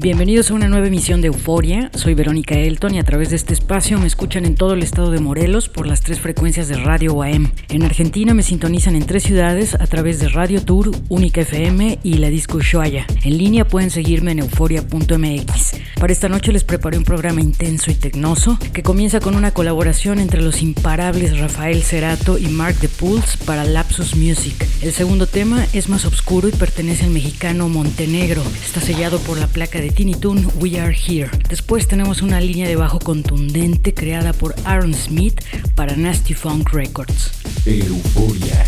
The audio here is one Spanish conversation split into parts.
Bienvenidos a una nueva emisión de Euforia. Soy Verónica Elton y a través de este espacio me escuchan en todo el estado de Morelos por las tres frecuencias de Radio UAM. En Argentina me sintonizan en tres ciudades a través de Radio Tour, Única FM y La Disco Ushuaia. En línea pueden seguirme en euforia.mx. Para esta noche les preparé un programa intenso y tecnoso que comienza con una colaboración entre los imparables Rafael Cerato y Mark de Pools para Lapsus Music. El segundo tema es más oscuro y pertenece al mexicano Montenegro. Está sellado por la placa de Tiny Toon We Are Here. Después tenemos una línea de bajo contundente creada por Aaron Smith para Nasty Funk Records. Euforia.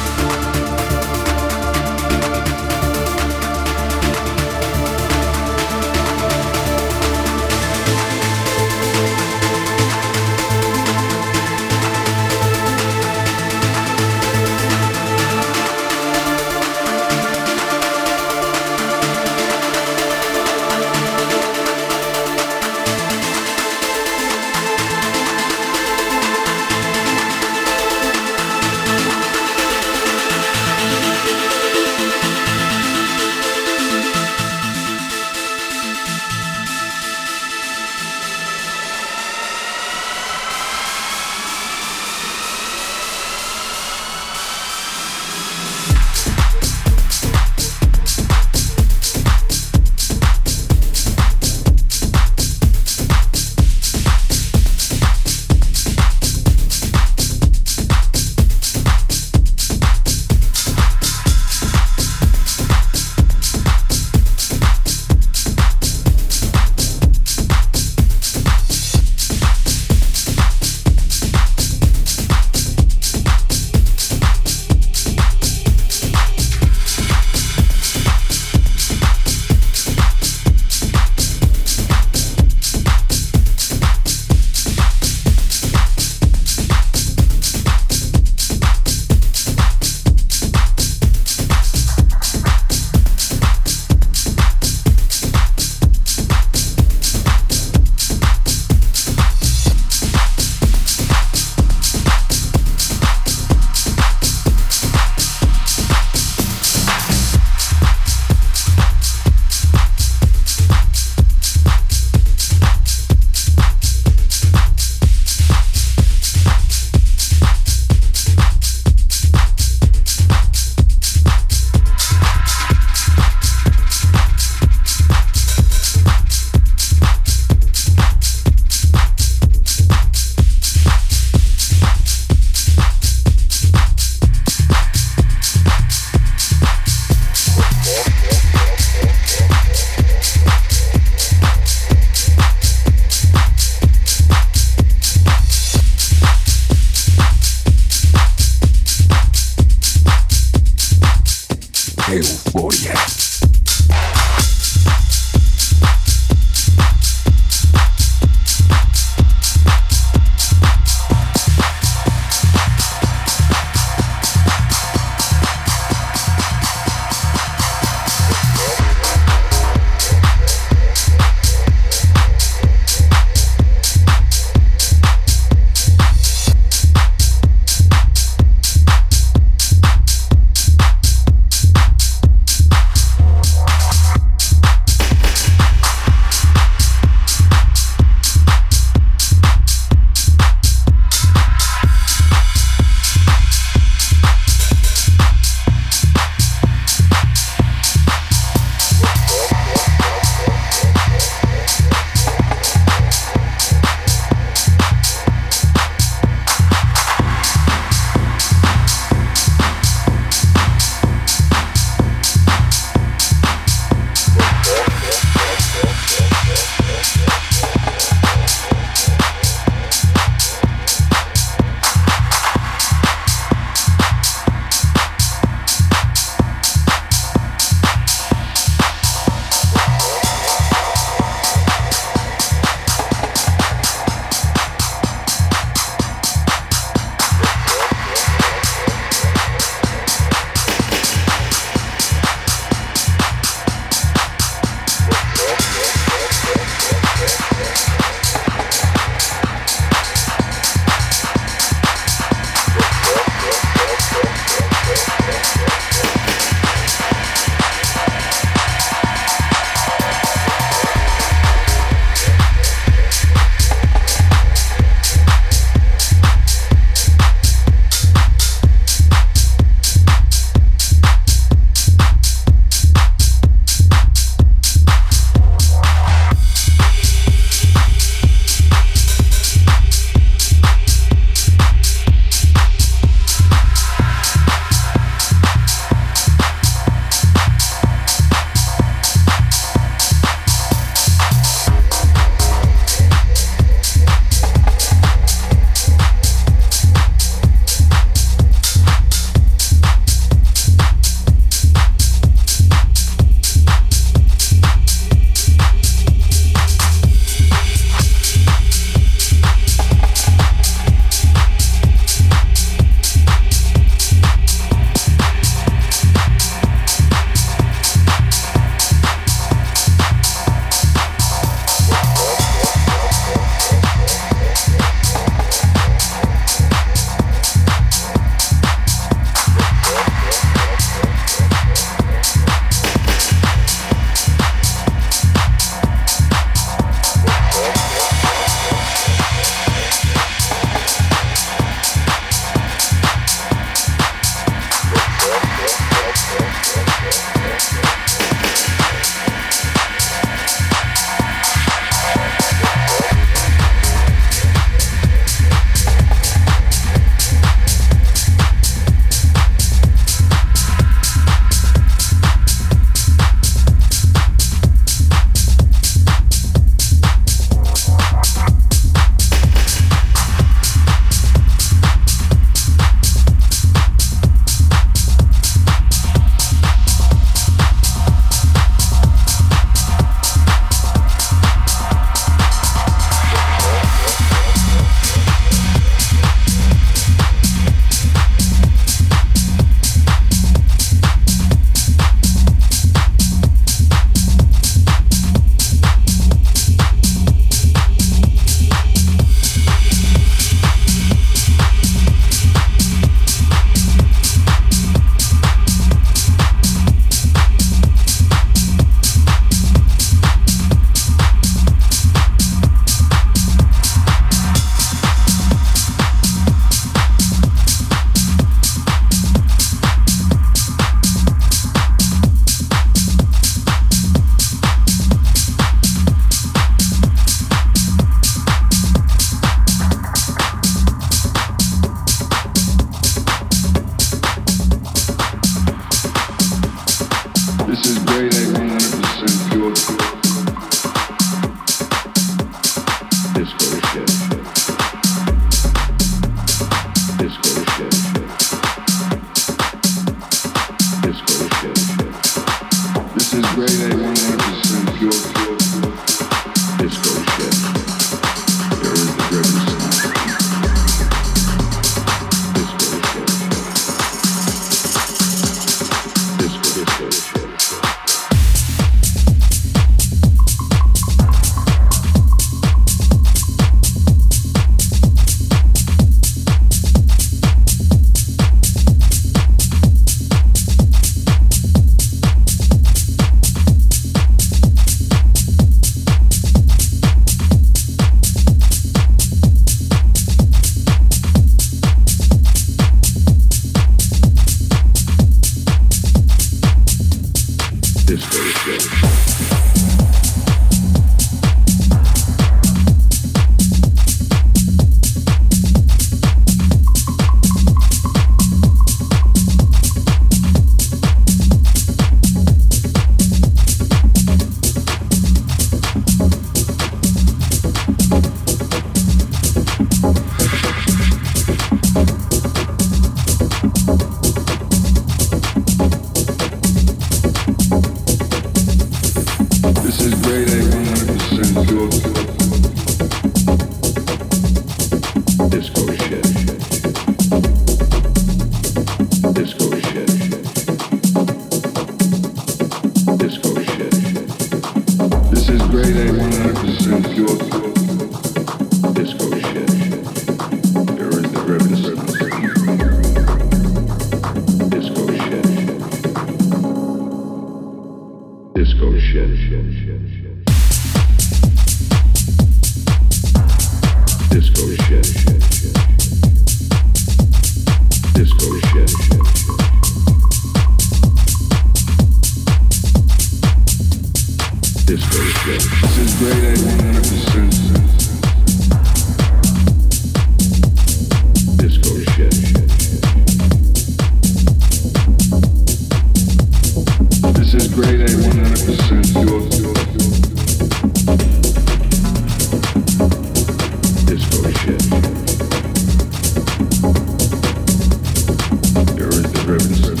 Reverend.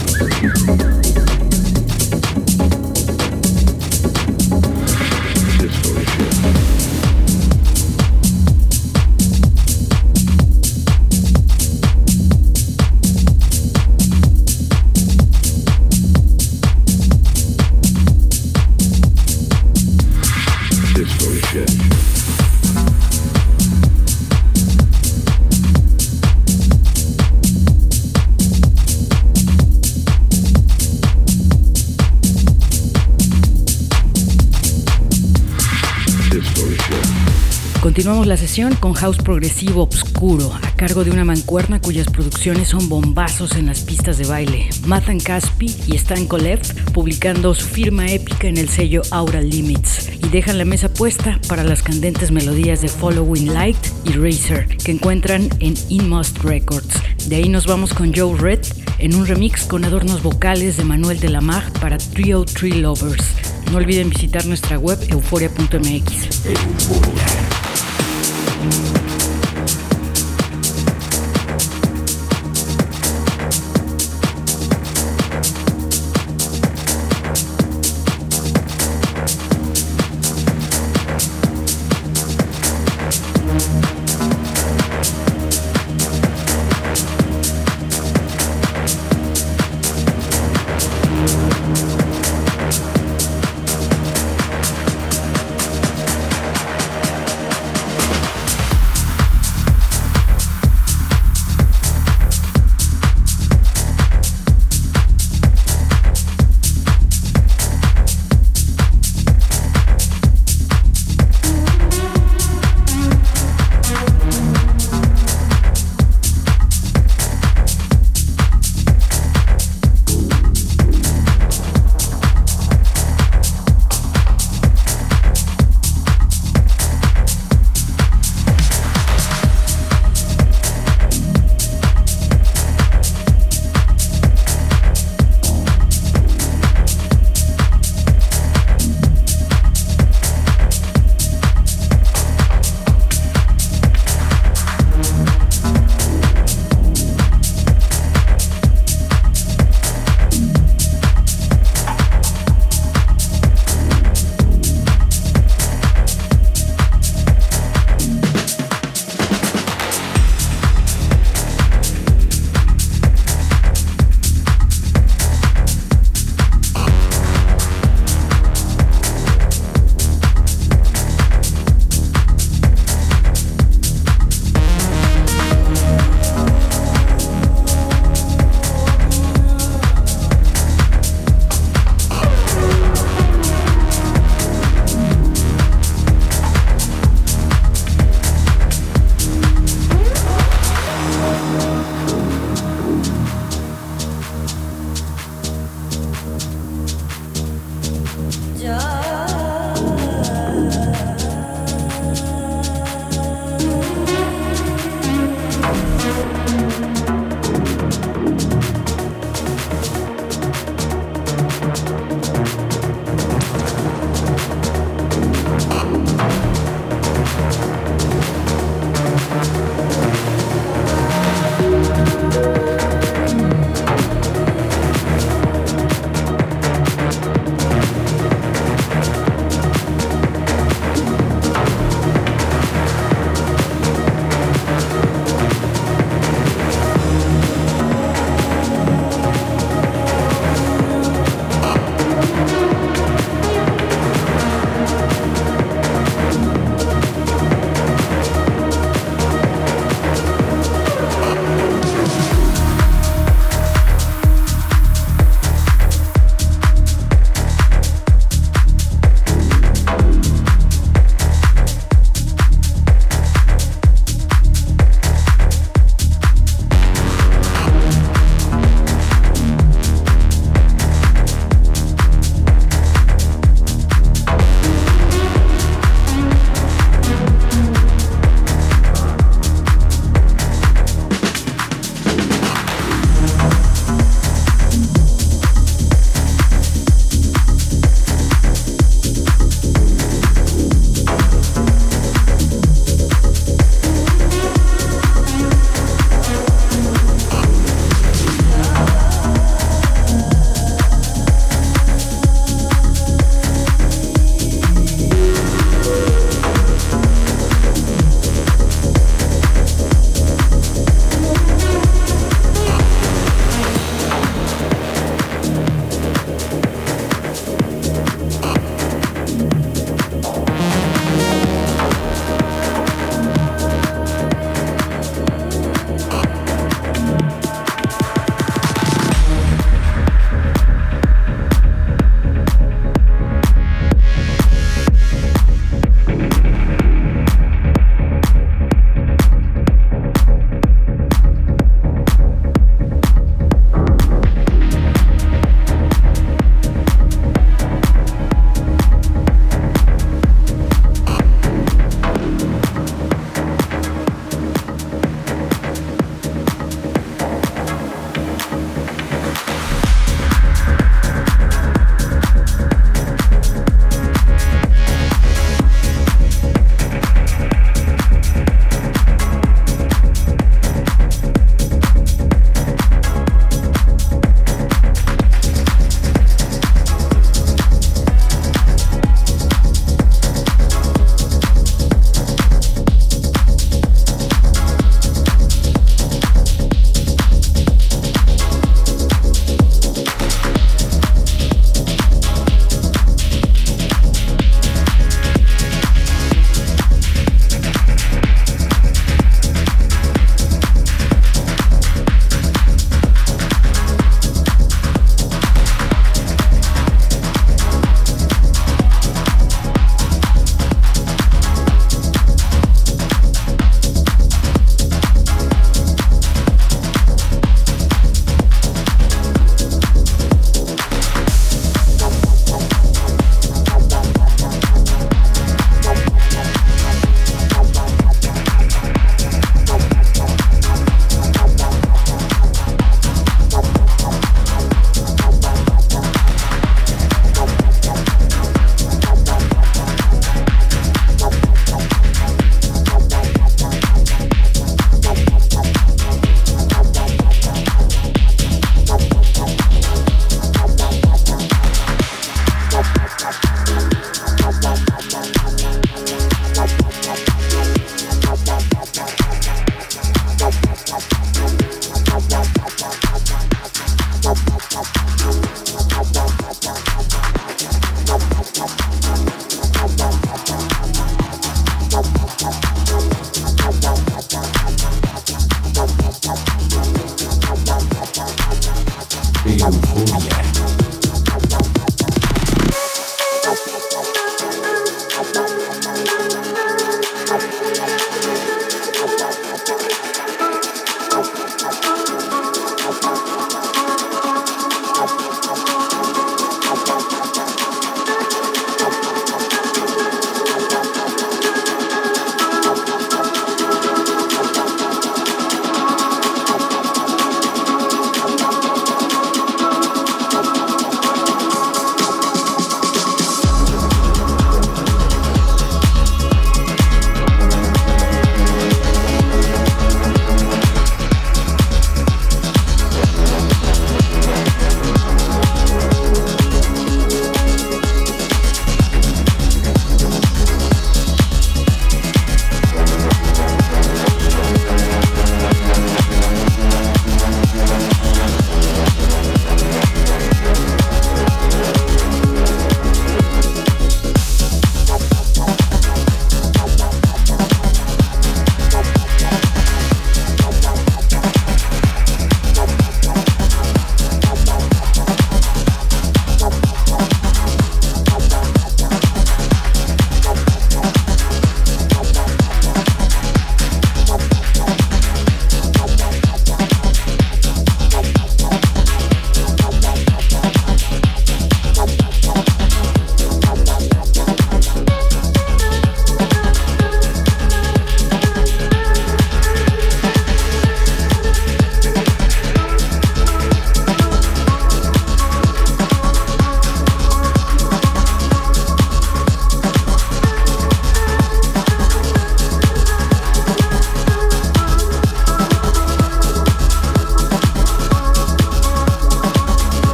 La sesión con house progresivo obscuro, a cargo de una mancuerna cuyas producciones son bombazos en las pistas de baile. Mathan Caspi y Stan Kolev publicando su firma épica en el sello Aura Limits y dejan la mesa puesta para las candentes melodías de Following Light y Racer que encuentran en Inmost Records. De ahí nos vamos con Joe Red en un remix con adornos vocales de Manuel de la Mag para Trio Tree Lovers. No olviden visitar nuestra web euforia.mx. Regresamos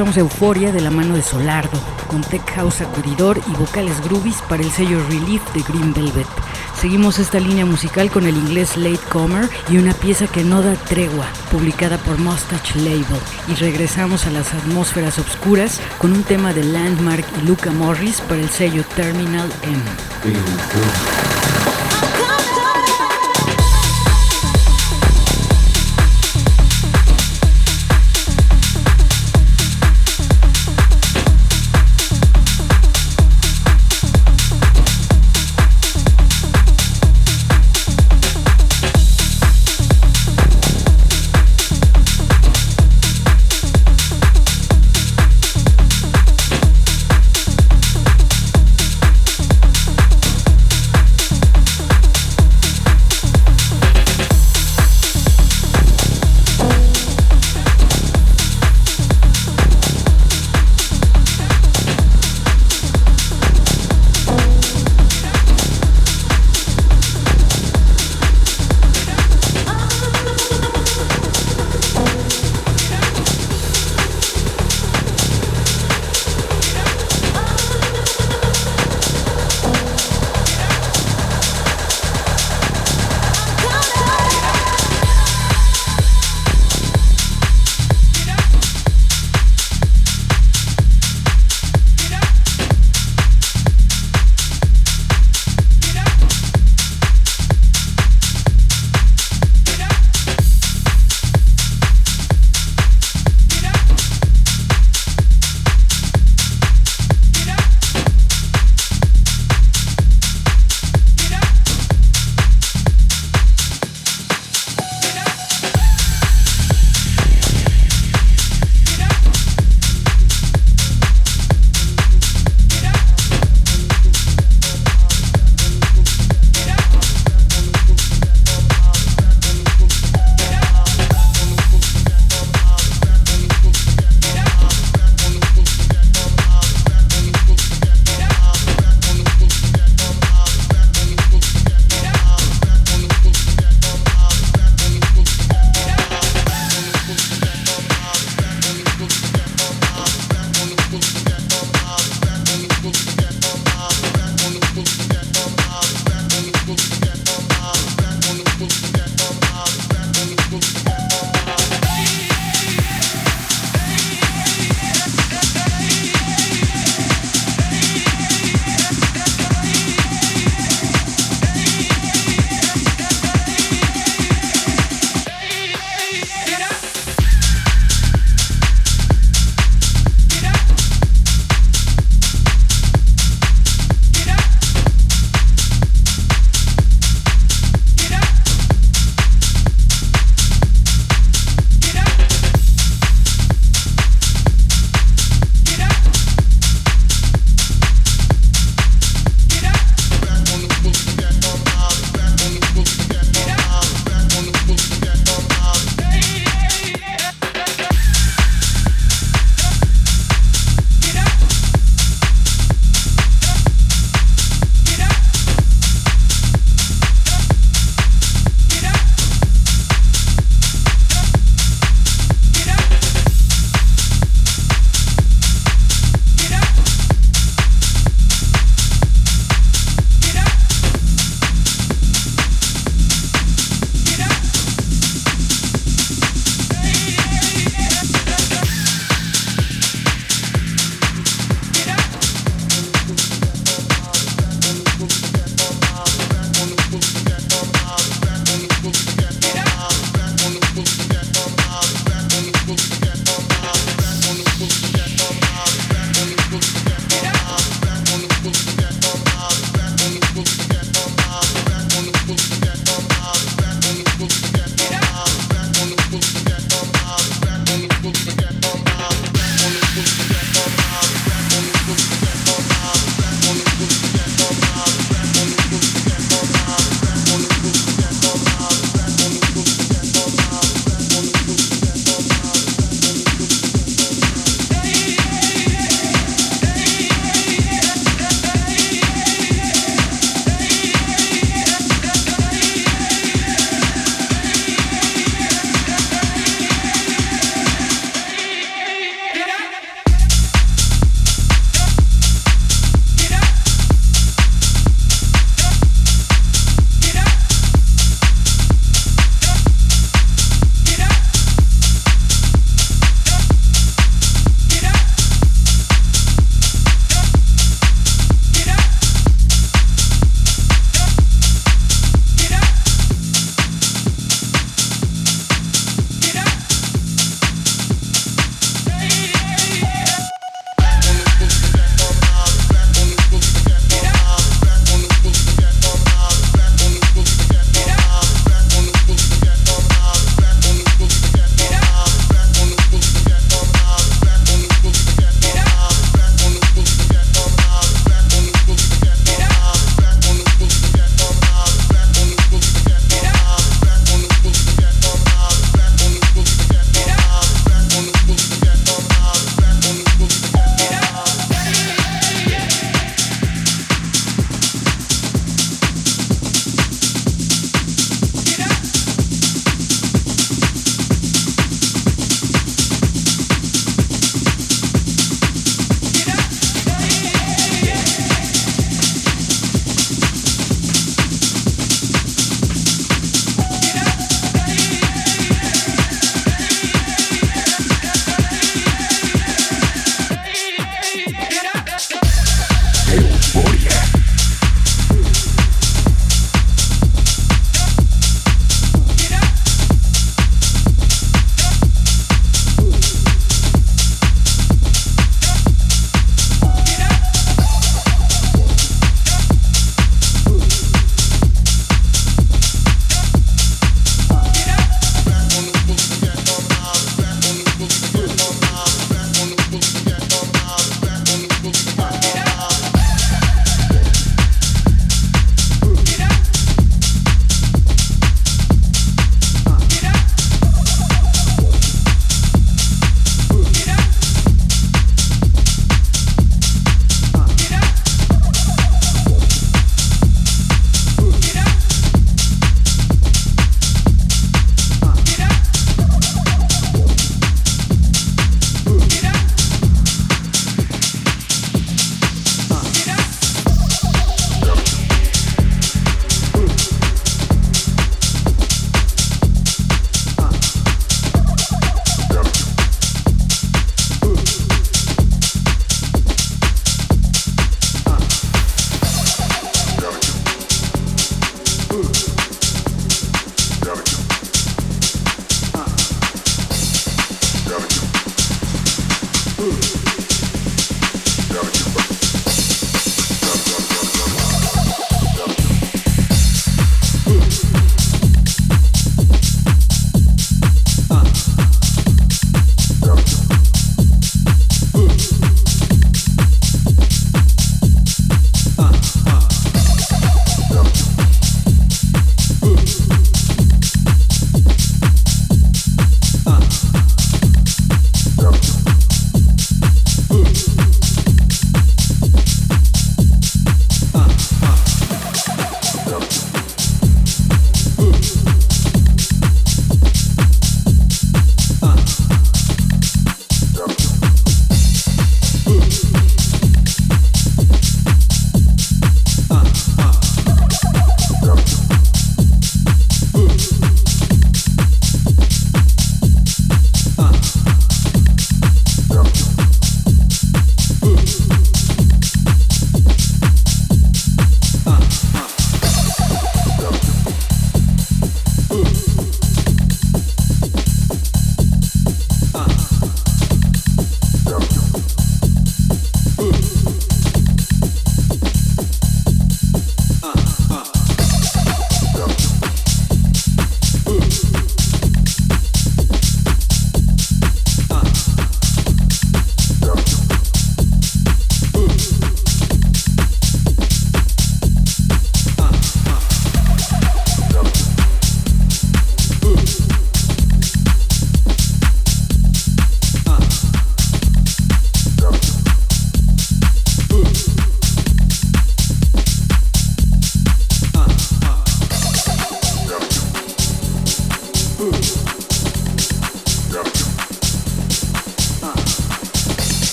a Euforia de la mano de Solardo, con tech house sacudidor y vocales groovies para el sello Relief de Green Velvet. Seguimos esta línea musical con el inglés Late Comer y una pieza que no da tregua, publicada por Mustache Label. Y regresamos a las atmósferas oscuras con un tema de Landmark y Luca Morris para el sello Terminal M.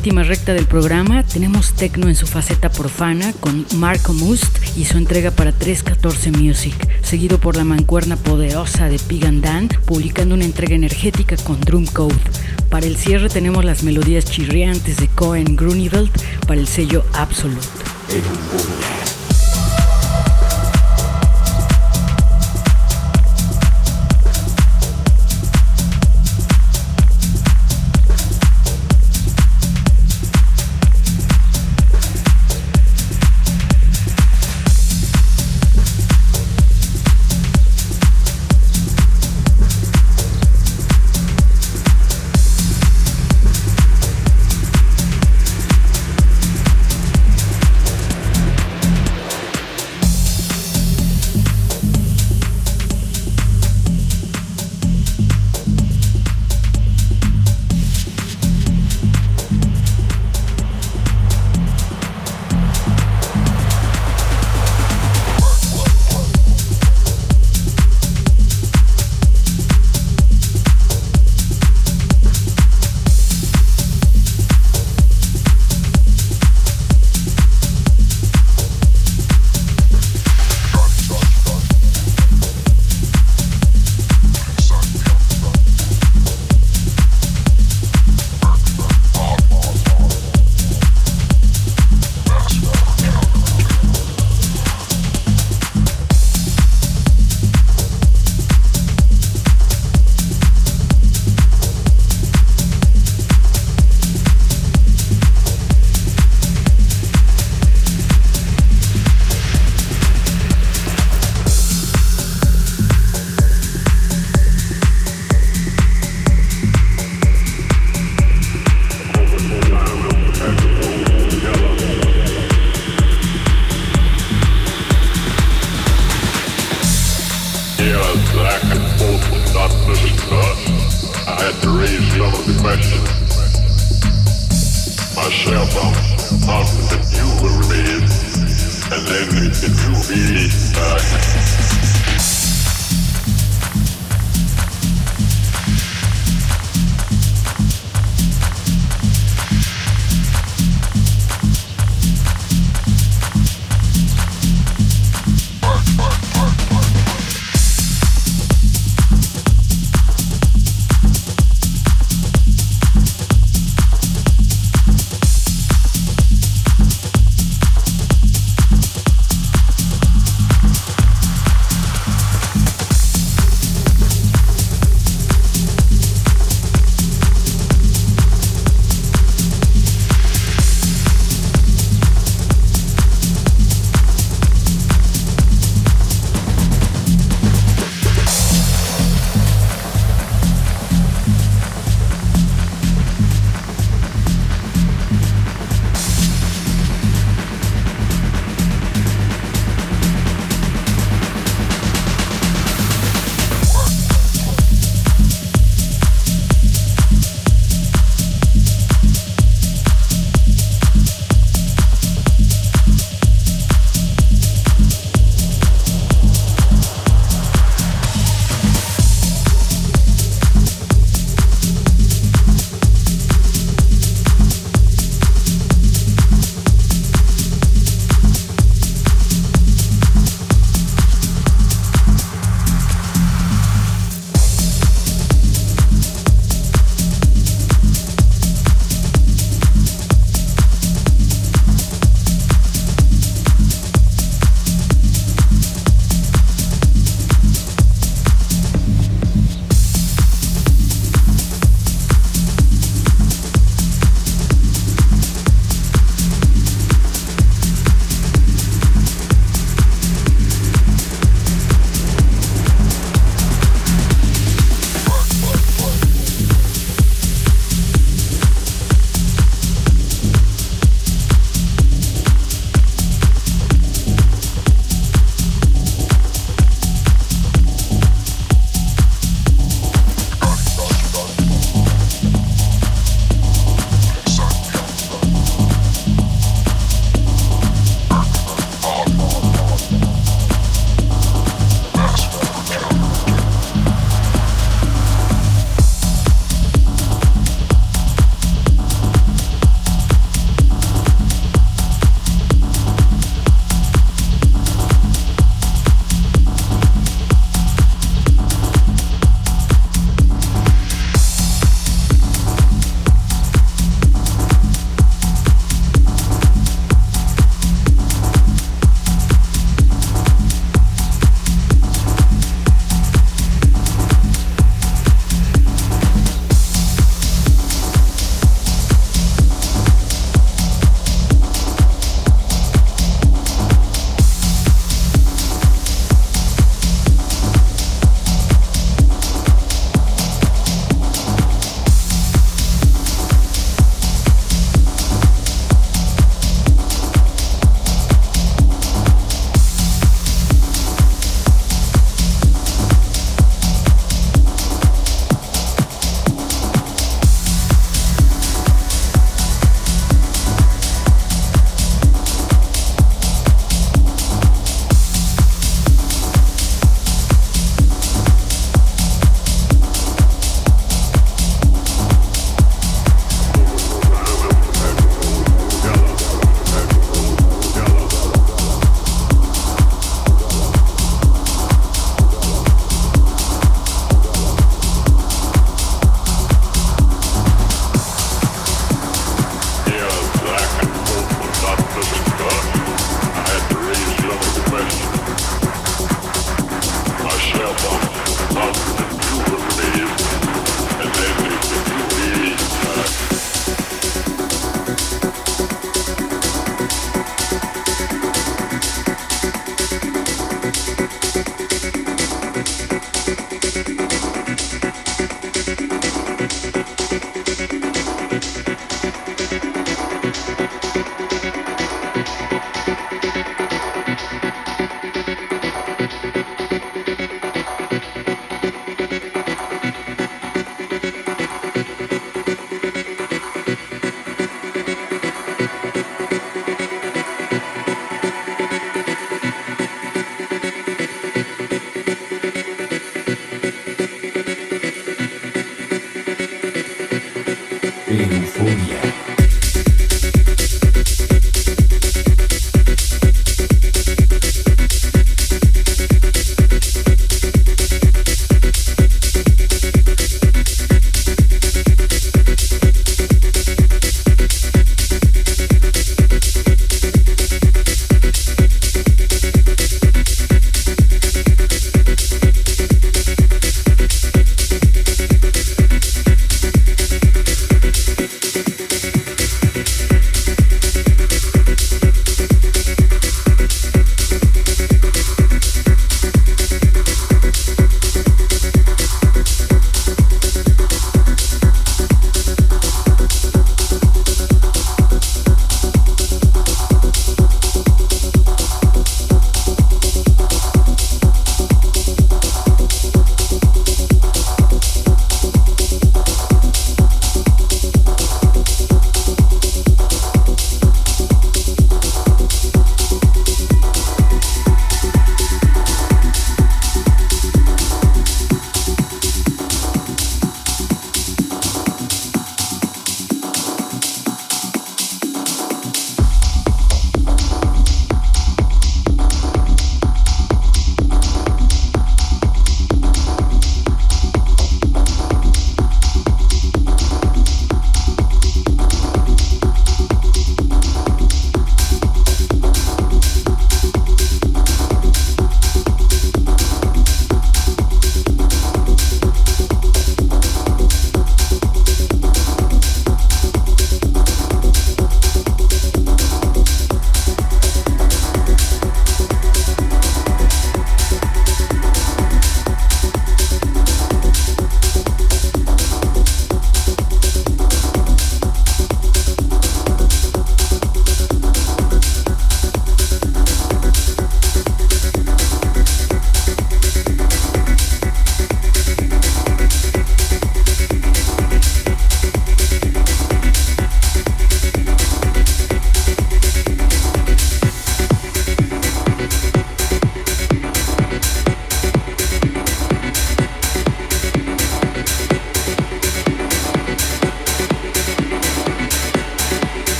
última recta del programa tenemos techno en su faceta profana con Marco Must y su entrega para 314 Music, seguido por la mancuerna poderosa de Pig and Dan, publicando una entrega energética con Drum Code. Para el cierre tenemos las melodías chirriantes de Cohen Grunewald para el sello Absolute.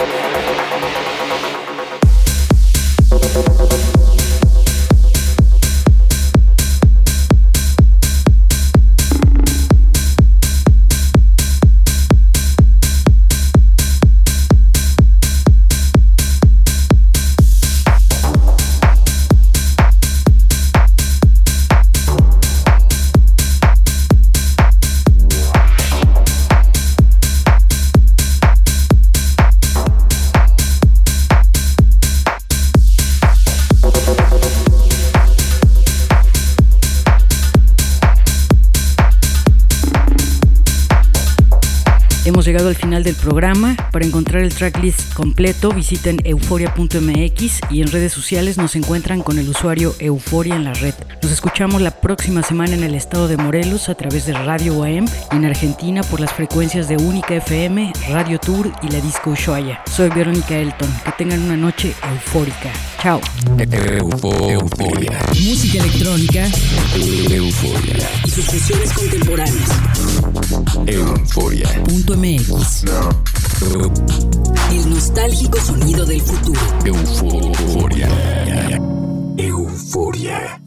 Thank llegado al final del programa. Para encontrar el tracklist completo, visiten euforia.mx y en redes sociales nos encuentran con el usuario Euforia en la red. Nos escuchamos la próxima semana en el estado de Morelos a través de Radio UAM y en Argentina por las frecuencias de Única FM, Radio Tour y la Disco Ushuaia. Soy Verónica Elton. Que tengan una noche eufórica. Chao. euforia. Música electrónica. Euforia. Y sus contemporáneas. Euforia. Punto MX. El nostálgico sonido del futuro. Euforia. Euforia.